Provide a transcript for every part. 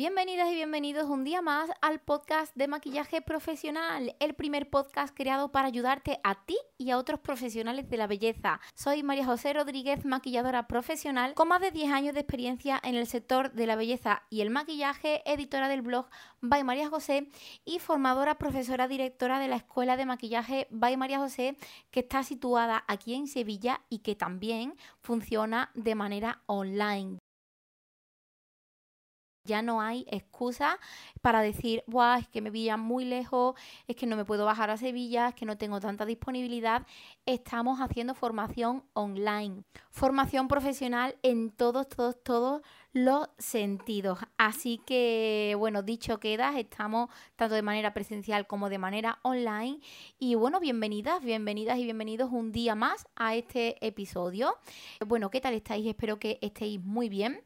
bienvenidas y bienvenidos un día más al podcast de maquillaje profesional, el primer podcast creado para ayudarte a ti y a otros profesionales de la belleza. Soy María José Rodríguez, maquilladora profesional con más de 10 años de experiencia en el sector de la belleza y el maquillaje, editora del blog By María José y formadora profesora directora de la Escuela de Maquillaje By María José, que está situada aquí en Sevilla y que también funciona de manera online. Ya no hay excusa para decir, Buah, es que me pillan muy lejos, es que no me puedo bajar a Sevilla, es que no tengo tanta disponibilidad. Estamos haciendo formación online, formación profesional en todos, todos, todos los sentidos. Así que, bueno, dicho queda, estamos tanto de manera presencial como de manera online. Y bueno, bienvenidas, bienvenidas y bienvenidos un día más a este episodio. Bueno, ¿qué tal estáis? Espero que estéis muy bien.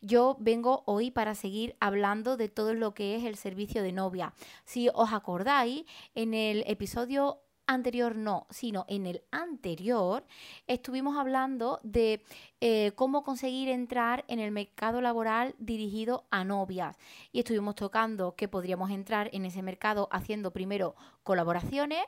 Yo vengo hoy para seguir hablando de todo lo que es el servicio de novia. Si os acordáis, en el episodio anterior no, sino en el anterior estuvimos hablando de eh, cómo conseguir entrar en el mercado laboral dirigido a novias. Y estuvimos tocando que podríamos entrar en ese mercado haciendo primero colaboraciones,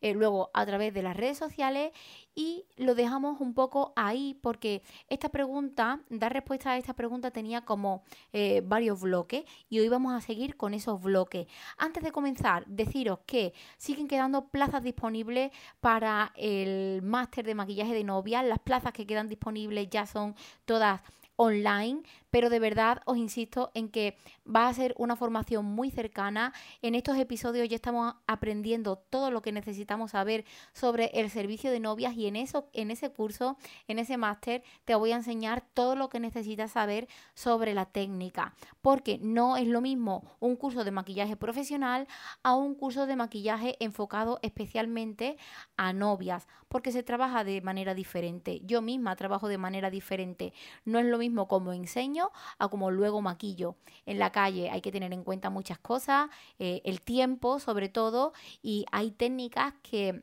eh, luego a través de las redes sociales y lo dejamos un poco ahí porque esta pregunta, dar respuesta a esta pregunta tenía como eh, varios bloques y hoy vamos a seguir con esos bloques. Antes de comenzar, deciros que siguen quedando plazas disponibles para el máster de maquillaje de novia. Las plazas que quedan disponibles ya son todas online, pero de verdad os insisto en que va a ser una formación muy cercana. En estos episodios ya estamos aprendiendo todo lo que necesitamos saber sobre el servicio de novias y en eso en ese curso, en ese máster te voy a enseñar todo lo que necesitas saber sobre la técnica, porque no es lo mismo un curso de maquillaje profesional a un curso de maquillaje enfocado especialmente a novias, porque se trabaja de manera diferente. Yo misma trabajo de manera diferente. No es lo mismo como enseño a como luego maquillo. En la calle hay que tener en cuenta muchas cosas, eh, el tiempo sobre todo, y hay técnicas que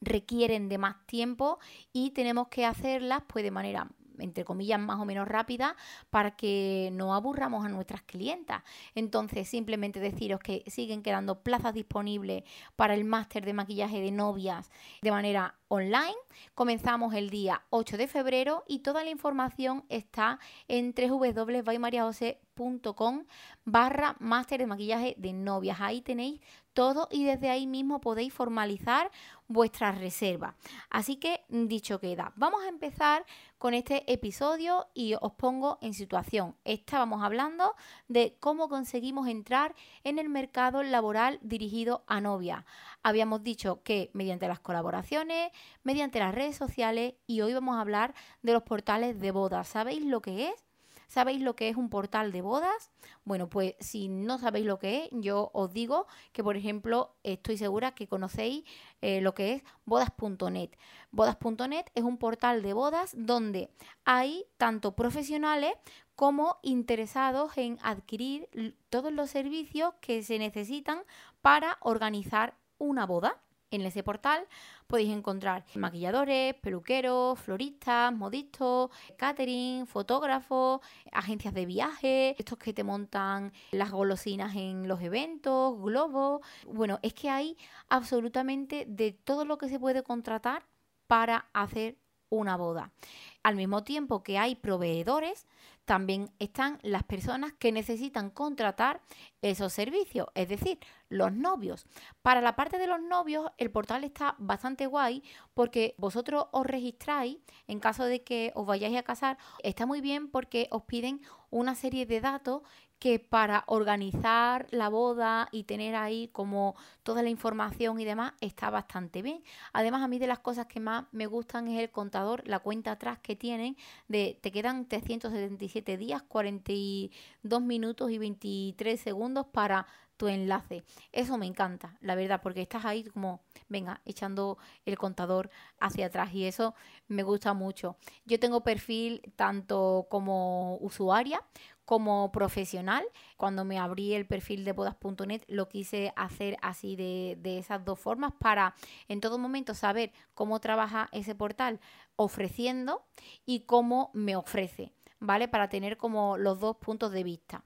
requieren de más tiempo y tenemos que hacerlas pues de manera entre comillas, más o menos rápida para que no aburramos a nuestras clientas. Entonces, simplemente deciros que siguen quedando plazas disponibles para el máster de maquillaje de novias de manera online. Comenzamos el día 8 de febrero y toda la información está en www.baymariajose.com barra máster de maquillaje de novias. Ahí tenéis todo y desde ahí mismo podéis formalizar vuestra reserva. Así que dicho queda, vamos a empezar con este episodio y os pongo en situación. Estábamos hablando de cómo conseguimos entrar en el mercado laboral dirigido a novia. Habíamos dicho que mediante las colaboraciones, mediante las redes sociales y hoy vamos a hablar de los portales de bodas. ¿Sabéis lo que es? ¿Sabéis lo que es un portal de bodas? Bueno, pues si no sabéis lo que es, yo os digo que, por ejemplo, estoy segura que conocéis eh, lo que es bodas.net. Bodas.net es un portal de bodas donde hay tanto profesionales como interesados en adquirir todos los servicios que se necesitan para organizar una boda. En ese portal podéis encontrar maquilladores, peluqueros, floristas, modistas, catering, fotógrafos, agencias de viaje, estos que te montan las golosinas en los eventos, globos. Bueno, es que hay absolutamente de todo lo que se puede contratar para hacer una boda. Al mismo tiempo que hay proveedores, también están las personas que necesitan contratar esos servicios, es decir, los novios. Para la parte de los novios, el portal está bastante guay porque vosotros os registráis en caso de que os vayáis a casar. Está muy bien porque os piden una serie de datos que para organizar la boda y tener ahí como toda la información y demás está bastante bien. Además, a mí de las cosas que más me gustan es el contador, la cuenta atrás que tienen de te quedan 377 días, 42 minutos y 23 segundos para tu enlace. Eso me encanta, la verdad, porque estás ahí como, venga, echando el contador hacia atrás y eso me gusta mucho. Yo tengo perfil tanto como usuaria como profesional. Cuando me abrí el perfil de bodas.net lo quise hacer así de, de, esas dos formas para en todo momento saber cómo trabaja ese portal ofreciendo y cómo me ofrece, ¿vale? Para tener como los dos puntos de vista.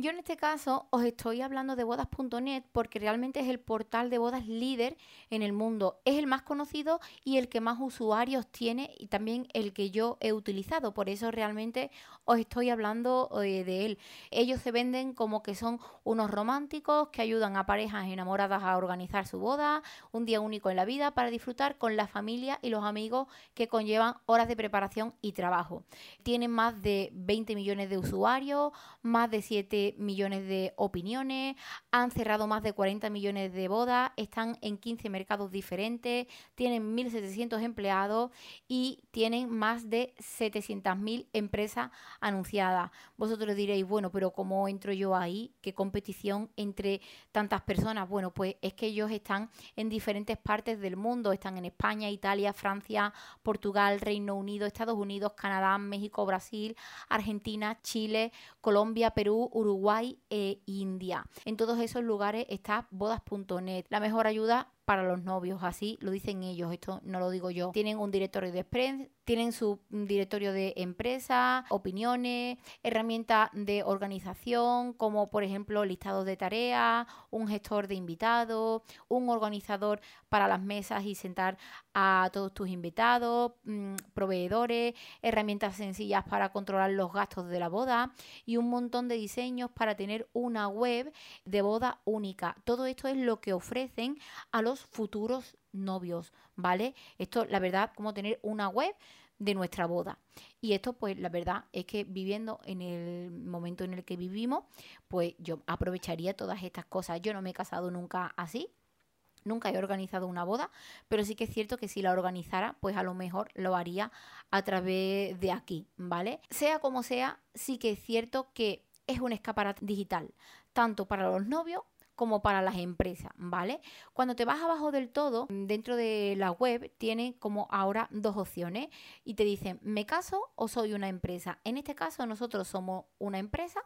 Yo en este caso os estoy hablando de bodas.net porque realmente es el portal de bodas líder en el mundo. Es el más conocido y el que más usuarios tiene y también el que yo he utilizado. Por eso realmente os estoy hablando eh, de él. Ellos se venden como que son unos románticos que ayudan a parejas enamoradas a organizar su boda, un día único en la vida para disfrutar con la familia y los amigos que conllevan horas de preparación y trabajo. Tienen más de 20 millones de usuarios, más de 7 millones de opiniones, han cerrado más de 40 millones de bodas, están en 15 mercados diferentes, tienen 1.700 empleados y tienen más de 700.000 empresas anunciadas. Vosotros diréis, bueno, pero ¿cómo entro yo ahí? ¿Qué competición entre tantas personas? Bueno, pues es que ellos están en diferentes partes del mundo, están en España, Italia, Francia, Portugal, Reino Unido, Estados Unidos, Canadá, México, Brasil, Argentina, Chile, Colombia, Perú, Uruguay Uruguay e India. En todos esos lugares está bodas.net, la mejor ayuda para los novios, así lo dicen ellos, esto no lo digo yo. Tienen un directorio de prensa, tienen su directorio de empresa, opiniones, herramientas de organización, como por ejemplo listados de tareas, un gestor de invitados, un organizador para las mesas y sentar a todos tus invitados, mm, proveedores, herramientas sencillas para controlar los gastos de la boda y un montón de diseños para tener una web de boda única. Todo esto es lo que ofrecen a los futuros novios, ¿vale? Esto, la verdad, como tener una web de nuestra boda. Y esto, pues, la verdad es que viviendo en el momento en el que vivimos, pues yo aprovecharía todas estas cosas. Yo no me he casado nunca así, Nunca he organizado una boda, pero sí que es cierto que si la organizara, pues a lo mejor lo haría a través de aquí, ¿vale? Sea como sea, sí que es cierto que es un escaparate digital, tanto para los novios como para las empresas, ¿vale? Cuando te vas abajo del todo, dentro de la web tiene como ahora dos opciones y te dicen, ¿me caso o soy una empresa? En este caso nosotros somos una empresa,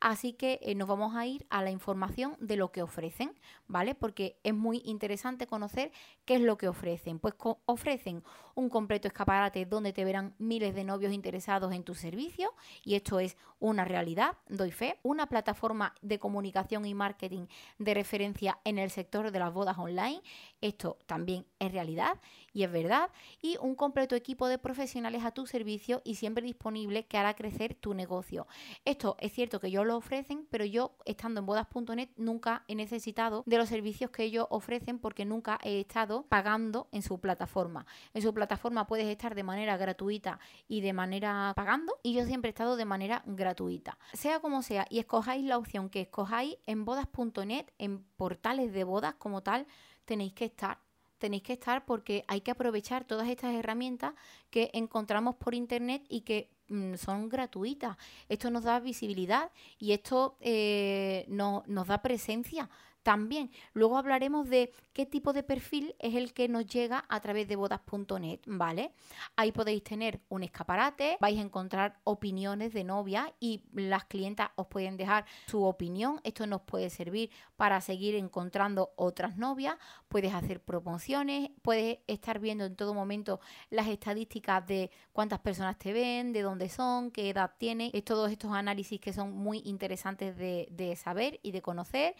así que eh, nos vamos a ir a la información de lo que ofrecen, ¿vale? Porque es muy interesante conocer qué es lo que ofrecen. Pues ofrecen un completo escaparate donde te verán miles de novios interesados en tu servicio y esto es una realidad, doy fe, una plataforma de comunicación y marketing de referencia en el sector de las bodas online. Esto también es realidad y es verdad. Y un completo equipo de profesionales a tu servicio y siempre disponible que hará crecer tu negocio. Esto es cierto que ellos lo ofrecen, pero yo estando en bodas.net nunca he necesitado de los servicios que ellos ofrecen porque nunca he estado pagando en su plataforma. En su plataforma puedes estar de manera gratuita y de manera pagando y yo siempre he estado de manera gratuita. Sea como sea y escojáis la opción que escojáis en bodas.net, en portales de bodas como tal, tenéis que estar tenéis que estar porque hay que aprovechar todas estas herramientas que encontramos por internet y que mm, son gratuitas. Esto nos da visibilidad y esto eh, nos da presencia también. Luego hablaremos de qué tipo de perfil es el que nos llega a través de bodas.net, ¿vale? Ahí podéis tener un escaparate, vais a encontrar opiniones de novia y las clientas os pueden dejar su opinión. Esto nos puede servir para seguir encontrando otras novias. Puedes hacer promociones, puedes estar viendo en todo momento las estadísticas de cuántas personas te ven, de dónde son, qué edad tienen. Es todos estos análisis que son muy interesantes de, de saber y de conocer.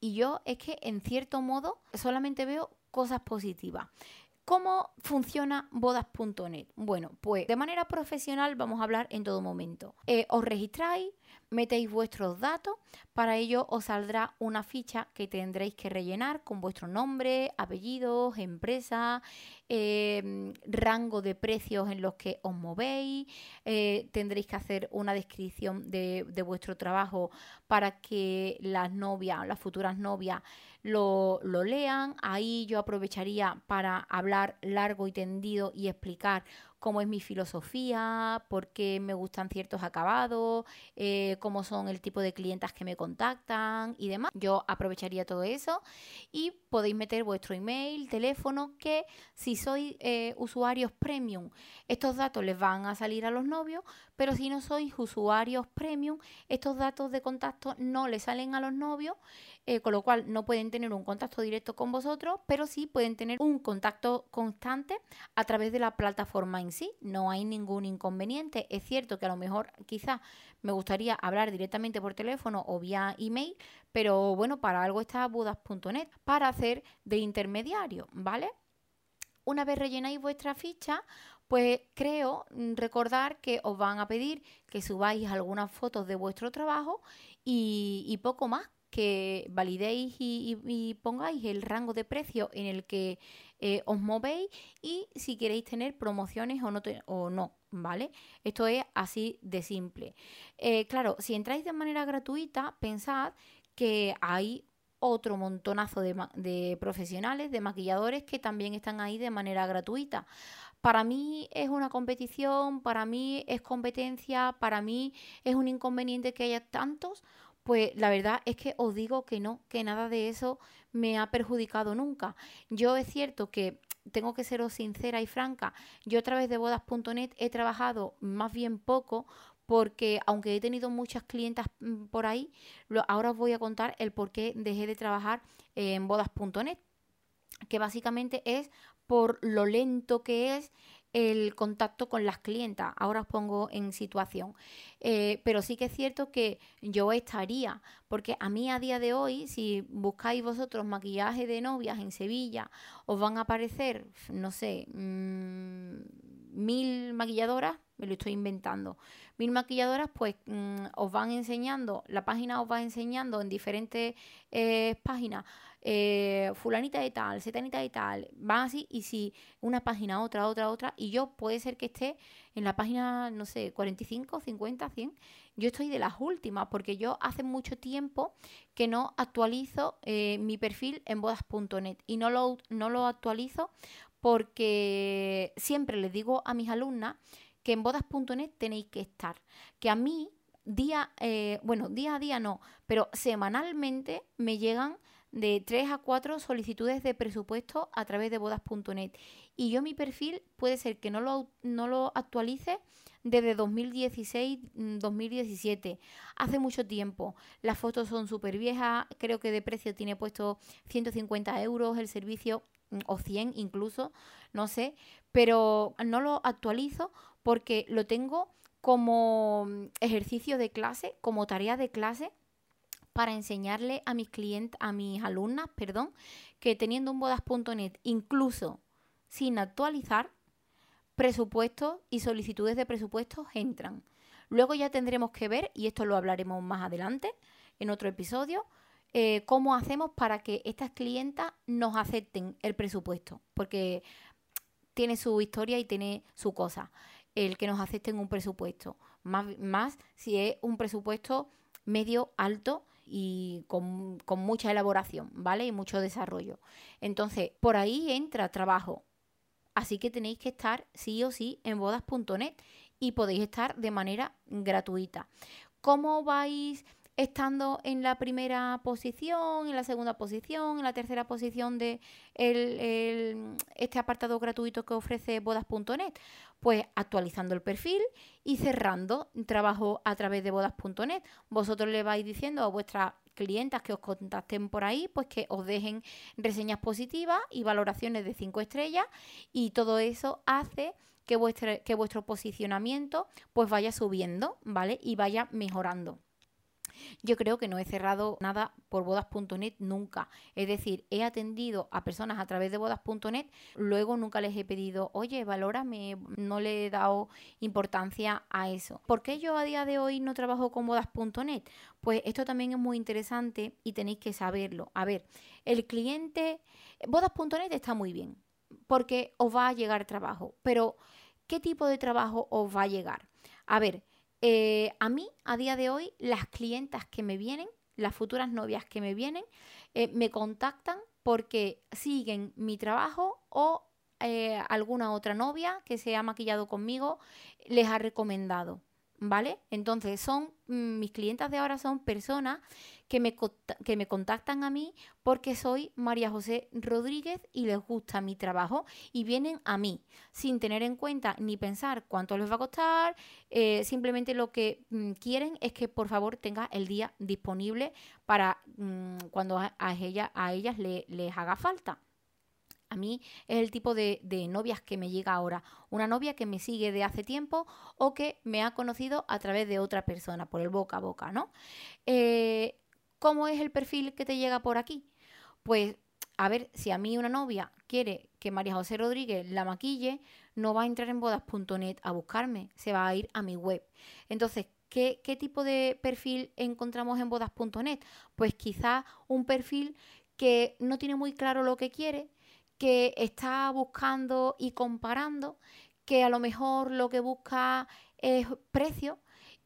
Y yo es que en cierto modo solamente veo cosas positivas. ¿Cómo funciona bodas.net? Bueno, pues de manera profesional vamos a hablar en todo momento. Eh, os registráis, metéis vuestros datos, para ello os saldrá una ficha que tendréis que rellenar con vuestro nombre, apellidos, empresa, em, rango de precios en los que os movéis, eh, tendréis que hacer una descripción de, de vuestro trabajo para que las novias, las futuras novias, lo, lo, lean. Ahí yo aprovecharía para hablar largo y tendido y explicar cómo es mi filosofía, por qué me gustan ciertos acabados, eh, cómo son el tipo de clientas que me contactan y demás. Yo aprovecharía todo eso y podéis meter vuestro email, teléfono, que si sois eh, usuarios premium, estos datos les van a salir a los novios, pero si no sois usuarios premium, estos datos de contacto no le salen a los novios, eh, con lo cual no pueden tener un contacto directo con vosotros, pero sí pueden tener un contacto constante a través de la plataforma sí, no hay ningún inconveniente. Es cierto que a lo mejor quizás me gustaría hablar directamente por teléfono o vía email, pero bueno, para algo está budas.net, para hacer de intermediario, ¿vale? Una vez rellenáis vuestra ficha, pues creo mm, recordar que os van a pedir que subáis algunas fotos de vuestro trabajo y, poco más, que validéis y, pongáis el rango de precio en el que eh, os movéis y si queréis tener promociones o no, o no ¿vale? Esto es así de simple. Eh, claro, si entráis de manera gratuita, pensad que hay otro montonazo de, profesionales, de maquilladores que también están ahí de manera gratuita. Para mí es una competición, para mí es competencia, para mí es un inconveniente que haya tantos, pues la verdad es que os digo que no, que nada de eso me ha perjudicado nunca. Yo es cierto que tengo que seros sincera y franca, yo a través de bodas.net he trabajado más bien poco porque aunque he tenido muchas clientas mm, por ahí, ahora os voy a contar el por qué dejé de trabajar en bodas.net, que básicamente es por lo lento que es el contacto con las clientas. Ahora os pongo en situación. Eh, pero sí que es cierto que yo estaría, porque a mí a día de hoy, si buscáis vosotros maquillaje de novias en Sevilla, os van a aparecer, no sé, mm, mil maquilladoras, me lo estoy inventando. Mil maquilladoras, pues mm, os van enseñando, la página os va enseñando en diferentes eh, páginas, eh, fulanita de tal, setanita de tal, van así, y si una página, otra, otra, otra, y yo puede ser que esté en la página, no sé, 45, 50, 100, yo estoy de las últimas, porque yo hace mucho tiempo que no actualizo eh, mi perfil en bodas.net y no lo, no lo actualizo porque siempre les digo a mis alumnas que en bodas.net tenéis que estar. Que a mí, día, eh, bueno, día a día no, pero semanalmente me llegan de 3 a 4 solicitudes de presupuesto a través de bodas.net. Y yo mi perfil puede ser que no lo, no lo actualice desde 2016-2017. Mm, Hace mucho tiempo. Las fotos son súper viejas. Creo que de precio tiene puesto 150 euros el servicio mm, o 100 incluso. No sé. Pero no lo actualizo porque lo tengo como mm, ejercicio de clase, como tarea de clase para enseñarle a mis clientes, a mis alumnas, perdón, que teniendo un bodas.net incluso sin actualizar, presupuestos y solicitudes de presupuestos entran. Luego ya tendremos que ver, y esto lo hablaremos más adelante en otro episodio, eh, cómo hacemos para que estas clientas nos acepten el presupuesto, porque tiene su historia y tiene su cosa el que nos acepten un presupuesto, más, más si es un presupuesto medio alto y con, con, mucha elaboración, ¿vale? Y mucho desarrollo. Entonces, por ahí entra trabajo. Así que tenéis que estar sí o sí en bodas.net y podéis estar de manera gratuita. ¿Cómo vais estando en la primera posición, en la segunda posición, en la tercera posición de este apartado gratuito que ofrece bodas.net? Pues actualizando el perfil y cerrando trabajo a través de bodas.net. Vosotros le vais diciendo a vuestras clientas que os contacten por ahí, pues que os dejen reseñas positivas y valoraciones de 5 estrellas y todo eso hace que, que vuestro posicionamiento pues vaya subiendo, ¿vale? Y vaya mejorando. Yo creo que no he cerrado nada por bodas.net nunca. Es decir, he atendido a personas a través de bodas.net, luego nunca les he pedido, oye, valórame, no le he dado importancia a eso. ¿Por qué yo a día de hoy no trabajo con bodas.net? Pues esto también es muy interesante y tenéis que saberlo. A ver, el cliente, bodas.net está muy bien porque os va a llegar trabajo, pero ¿qué tipo de trabajo os va a llegar? A ver, eh, a mí, a día de hoy, las clientas que me vienen, las futuras novias que me vienen, eh, me contactan porque siguen mi trabajo o eh, alguna otra novia que se ha maquillado conmigo les ha recomendado. ¿Vale? Entonces, son mm, mis clientas de ahora son personas que me, que me contactan a mí porque soy María José Rodríguez y les gusta mi trabajo y vienen a mí sin tener en cuenta ni pensar cuánto les va a costar, eh, simplemente lo que mm, quieren es que por favor tenga el día disponible para mm, cuando a, ella, a ellas les haga falta. A mí es el tipo de, novias que me llega ahora. Una novia que me sigue de hace tiempo o que me ha conocido a través de otra persona, por el boca a boca, ¿no? Eh, ¿Cómo es el perfil que te llega por aquí? Pues a ver, si a mí una novia quiere que María José Rodríguez la maquille, no va a entrar en bodas.net a buscarme, se va a ir a mi web. Entonces, ¿qué, tipo de perfil encontramos en bodas.net? Pues quizás un perfil que no tiene muy claro lo que quiere, que está buscando y comparando, que a lo mejor lo que busca es precio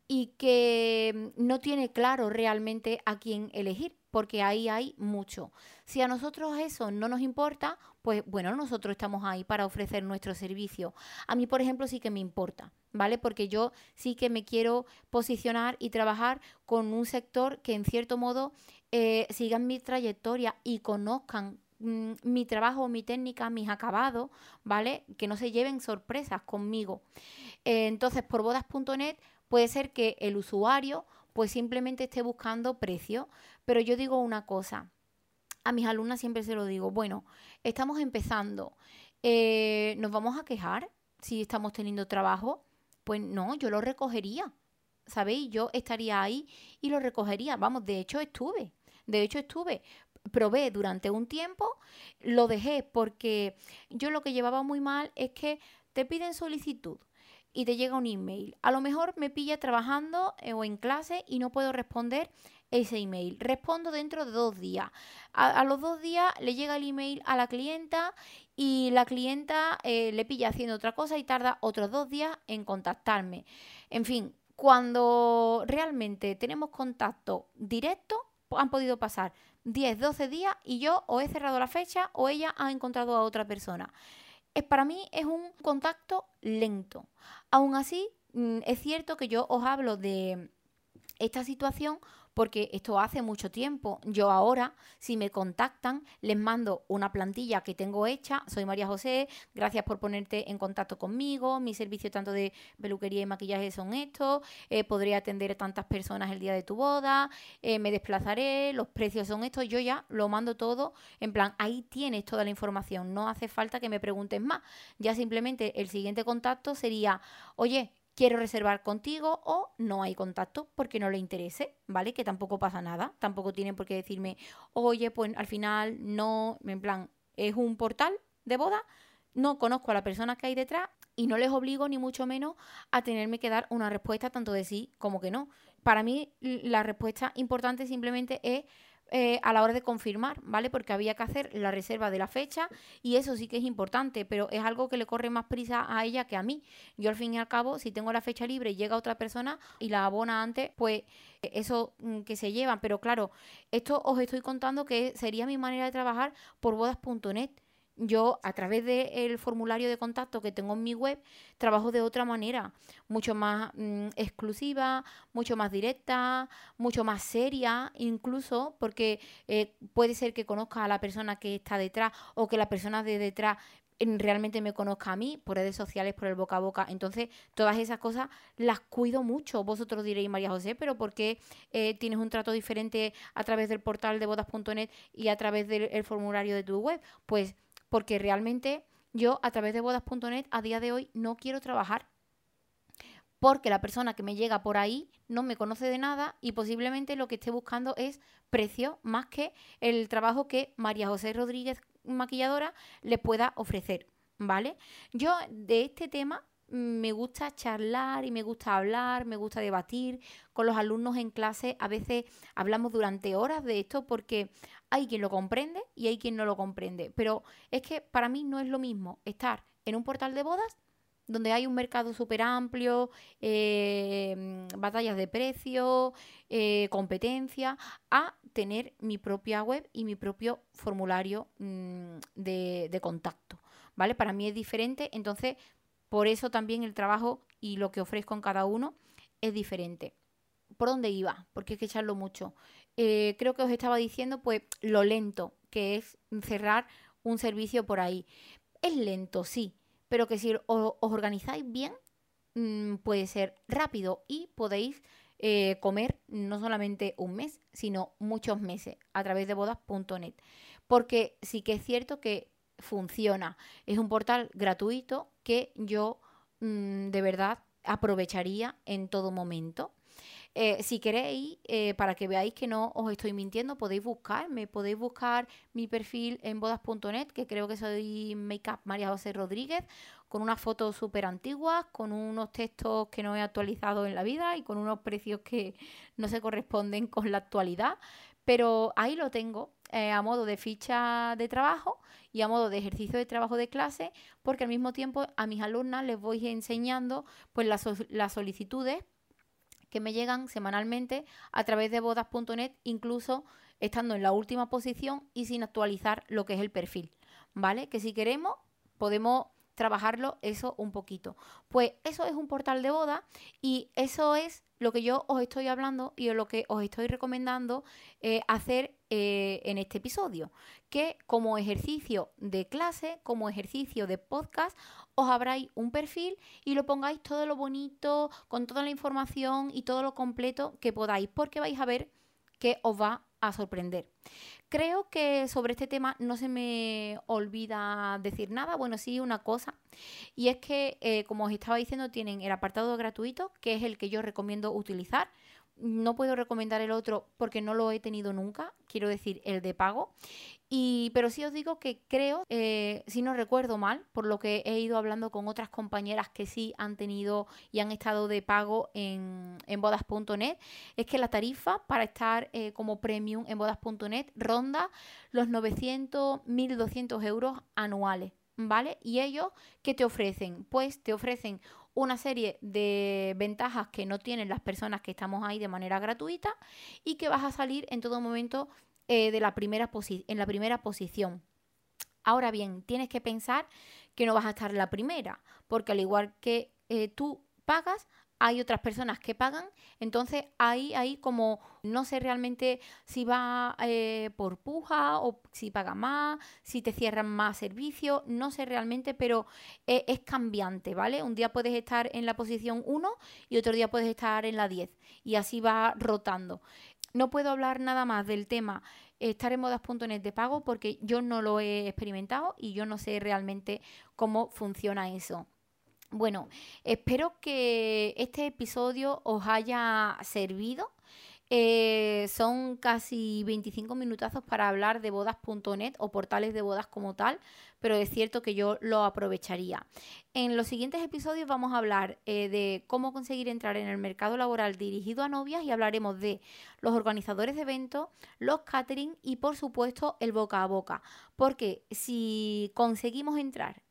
y que no tiene claro realmente a quién elegir porque ahí hay mucho. Si a nosotros eso no nos importa, pues bueno, nosotros estamos ahí para ofrecer nuestro servicio. A mí, por ejemplo, sí que me importa, ¿vale? Porque yo sí que me quiero posicionar y trabajar con un sector que en cierto modo eh, sigan mi trayectoria y conozcan mm, mi trabajo, mi técnica, mis acabados, ¿vale? Que no se lleven sorpresas conmigo. Eh, entonces, por bodas.net puede ser que el usuario pues simplemente esté buscando precio. Pero yo digo una cosa, a mis alumnas siempre se lo digo, bueno, estamos empezando, eh, ¿nos vamos a quejar si estamos teniendo trabajo? Pues no, yo lo recogería, ¿sabéis? Yo estaría ahí y lo recogería. Vamos, de hecho estuve, de hecho estuve, probé durante un tiempo, lo dejé porque yo lo que llevaba muy mal es que te piden solicitud y te llega un email. A lo mejor me pilla trabajando eh, o en clase y no puedo responder ese email. Respondo dentro de dos días. A, los dos días le llega el email a la clienta y la clienta eh, le pilla haciendo otra cosa y tarda otros dos días en contactarme. En fin, cuando realmente tenemos contacto directo, han podido pasar 10, 12 días y yo o he cerrado la fecha o ella ha encontrado a otra persona es, para mí es un contacto lento. Aún así, mm, es cierto que yo os hablo de esta situación porque esto hace mucho tiempo. Yo ahora, si me contactan, les mando una plantilla que tengo hecha. Soy María José, gracias por ponerte en contacto conmigo. Mi servicio tanto de peluquería y maquillaje son estos. Eh, podré atender a tantas personas el día de tu boda. Eh, me desplazaré, los precios son estos. Yo ya lo mando todo. En plan, ahí tienes toda la información. No hace falta que me preguntes más. Ya simplemente el siguiente contacto sería, oye, quiero reservar contigo o no hay contacto porque no le interese, ¿vale? Que tampoco pasa nada, tampoco tienen por qué decirme, oye, pues al final no, en plan, es un portal de boda, no conozco a la persona que hay detrás y no les obligo ni mucho menos a tenerme que dar una respuesta tanto de sí como que no. Para mí la respuesta importante simplemente es eh, a la hora de confirmar, ¿vale? Porque había que hacer la reserva de la fecha y eso sí que es importante, pero es algo que le corre más prisa a ella que a mí. Yo al fin y al cabo, si tengo la fecha libre y llega otra persona y la abona antes, pues eso mm, que se llevan. Pero claro, esto os estoy contando que sería mi manera de trabajar por bodas.net yo a través del formulario de contacto que tengo en mi web trabajo de otra manera, mucho más mm, exclusiva, mucho más directa, mucho más seria, incluso porque eh, puede ser que conozca a la persona que está detrás o que la persona de detrás realmente me conozca a mí por redes sociales, por el boca a boca. Entonces, todas esas cosas las cuido mucho. Vosotros diréis, María José, pero ¿por qué eh, tienes un trato diferente a través del portal de bodas.net y a través del formulario de tu web? Pues porque realmente yo a través de bodas.net a día de hoy no quiero trabajar porque la persona que me llega por ahí no me conoce de nada y posiblemente lo que esté buscando es precio más que el trabajo que María José Rodríguez maquilladora le pueda ofrecer, ¿vale? Yo de este tema me gusta charlar y me gusta hablar, me gusta debatir con los alumnos en clase. A veces hablamos durante horas de esto porque hay quien lo comprende y hay quien no lo comprende. Pero es que para mí no es lo mismo estar en un portal de bodas donde hay un mercado súper amplio, eh, batallas de precio, eh, competencia, a tener mi propia web y mi propio formulario mm, de, de contacto. ¿Vale? Para mí es diferente, entonces por eso también el trabajo y lo que ofrezco en cada uno es diferente. ¿Por dónde iba? Porque hay que echarlo mucho. Eh, creo que os estaba diciendo pues lo lento que es cerrar un servicio por ahí. Es lento, sí, pero que si os, organizáis bien, mm, puede ser rápido y podéis eh, comer no solamente un mes, sino muchos meses a través de bodas.net. Porque sí que es cierto que funciona. Es un portal gratuito que yo mm, de verdad aprovecharía en todo momento. Eh, si queréis, eh, para que veáis que no os estoy mintiendo, podéis buscarme, podéis buscar mi perfil en bodas.net, que creo que soy Makeup María José Rodríguez, con unas fotos súper antiguas, con unos textos que no he actualizado en la vida y con unos precios que no se corresponden con la actualidad. Pero ahí lo tengo eh, a modo de ficha de trabajo y a modo de ejercicio de trabajo de clase, porque al mismo tiempo a mis alumnas les voy enseñando pues las, las solicitudes que me llegan semanalmente a través de bodas.net, incluso estando en la última posición y sin actualizar lo que es el perfil, ¿vale? Que si queremos podemos trabajarlo eso un poquito. Pues eso es un portal de boda y eso es lo que yo os estoy hablando y lo que os estoy recomendando hacer eh, en este episodio. Que como ejercicio de clase, como ejercicio de podcast, os abráis un perfil y lo pongáis todo lo bonito, con toda la información y todo lo completo que podáis, porque vais a ver que os va a sorprender. Creo que sobre este tema no se me olvida decir nada. Bueno, sí, una cosa. Y es que, eh, como os estaba diciendo, tienen el apartado gratuito, que es el que yo recomiendo utilizar no puedo recomendar el otro porque no lo he tenido nunca, quiero decir el de pago. Y, pero sí os digo que creo, eh, si no recuerdo mal, por lo que he ido hablando con otras compañeras que sí han tenido y han estado de pago en, en bodas.net, es que la tarifa para estar eh, como premium en bodas.net ronda los 900, 1200 euros anuales. ¿Vale? ¿Y ellos qué te ofrecen? Pues te ofrecen una serie de ventajas que no tienen las personas que estamos ahí de manera gratuita y que vas a salir en todo momento eh, de la primera en la primera posición. Ahora bien, tienes que pensar que no vas a estar en la primera, porque al igual que eh, tú pagas, hay otras personas que pagan, entonces ahí, ahí como no sé realmente si va eh, por puja o si paga más, si te cierran más servicios, no sé realmente, pero es, es cambiante, ¿vale? Un día puedes estar en la posición 1 y otro día puedes estar en la 10 y así va rotando. No puedo hablar nada más del tema estar en modas.net de pago porque yo no lo he experimentado y yo no sé realmente cómo funciona eso. Bueno, espero que este episodio os haya servido. Eh, son casi 25 minutazos para hablar de bodas.net o portales de bodas como tal, pero es cierto que yo lo aprovecharía. En los siguientes episodios vamos a hablar eh, de cómo conseguir entrar en el mercado laboral dirigido a novias y hablaremos de los organizadores de eventos, los catering y por supuesto el boca a boca. Porque si conseguimos entrar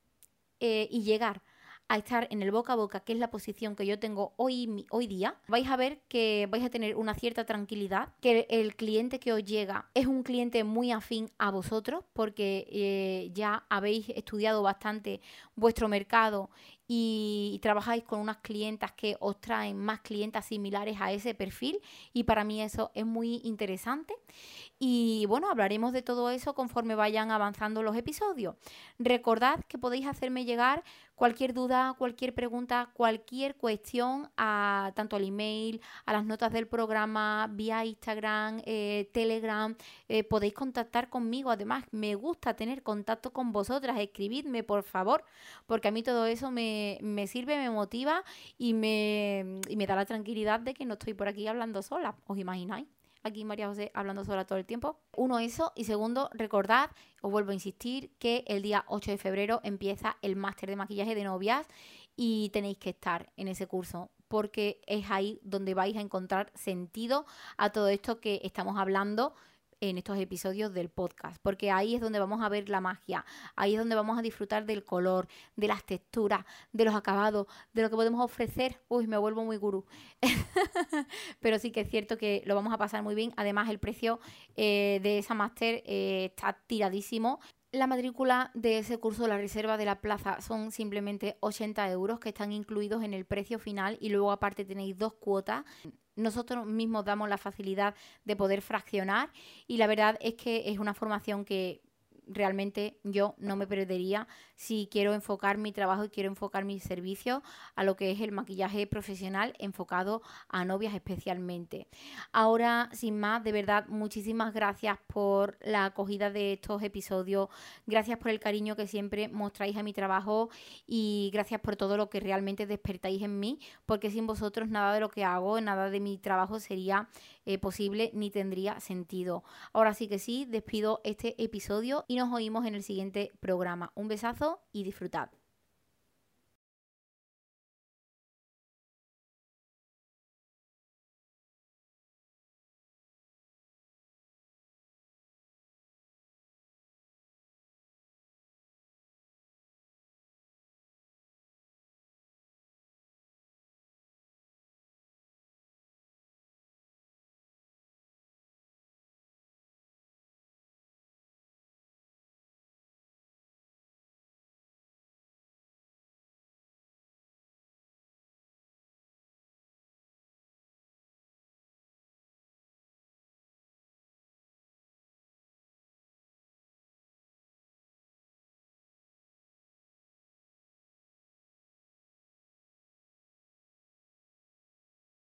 eh, y llegar a estar en el boca a boca, que es la posición que yo tengo hoy, hoy día, vais a ver que vais a tener una cierta tranquilidad, que el cliente que os llega es un cliente muy afín a vosotros, porque eh, ya habéis estudiado bastante vuestro mercado y, trabajáis con unas clientas que os traen más clientas similares a ese perfil y para mí eso es muy interesante. Y bueno, hablaremos de todo eso conforme vayan avanzando los episodios. Recordad que podéis hacerme llegar cualquier duda, cualquier pregunta, cualquier cuestión a tanto al email, a las notas del programa, vía Instagram, eh, Telegram. Eh, podéis contactar conmigo. Además, me gusta tener contacto con vosotras. Escribidme, por favor, porque a mí todo eso me, me sirve, me motiva y me, y me da la tranquilidad de que no estoy por aquí hablando sola. ¿Os imagináis? Aquí María José hablando sola todo el tiempo. Uno, eso. Y segundo, recordad, os vuelvo a insistir, que el día 8 de febrero empieza el máster de maquillaje de novias y tenéis que estar en ese curso porque es ahí donde vais a encontrar sentido a todo esto que estamos hablando en estos episodios del podcast, porque ahí es donde vamos a ver la magia, ahí es donde vamos a disfrutar del color, de las texturas, de los acabados, de lo que podemos ofrecer. Uy, me vuelvo muy gurú. Pero sí que es cierto que lo vamos a pasar muy bien. Además, el precio eh, de esa máster eh, está tiradísimo. La matrícula de ese curso, la reserva de la plaza, son simplemente 80 euros que están incluidos en el precio final y luego aparte tenéis dos cuotas. Nosotros mismos damos la facilidad de poder fraccionar y la verdad es que es una formación que realmente yo no me perdería si quiero enfocar mi trabajo y quiero enfocar mis servicios a lo que es el maquillaje profesional enfocado a novias especialmente. Ahora, sin más, de verdad, muchísimas gracias por la acogida de estos episodios, gracias por el cariño que siempre mostráis a mi trabajo y gracias por todo lo que realmente despertáis en mí, porque sin vosotros nada de lo que hago, nada de mi trabajo sería eh, posible ni tendría sentido. Ahora sí que sí, despido este episodio y nos oímos en el siguiente programa. Un besazo y disfrutad.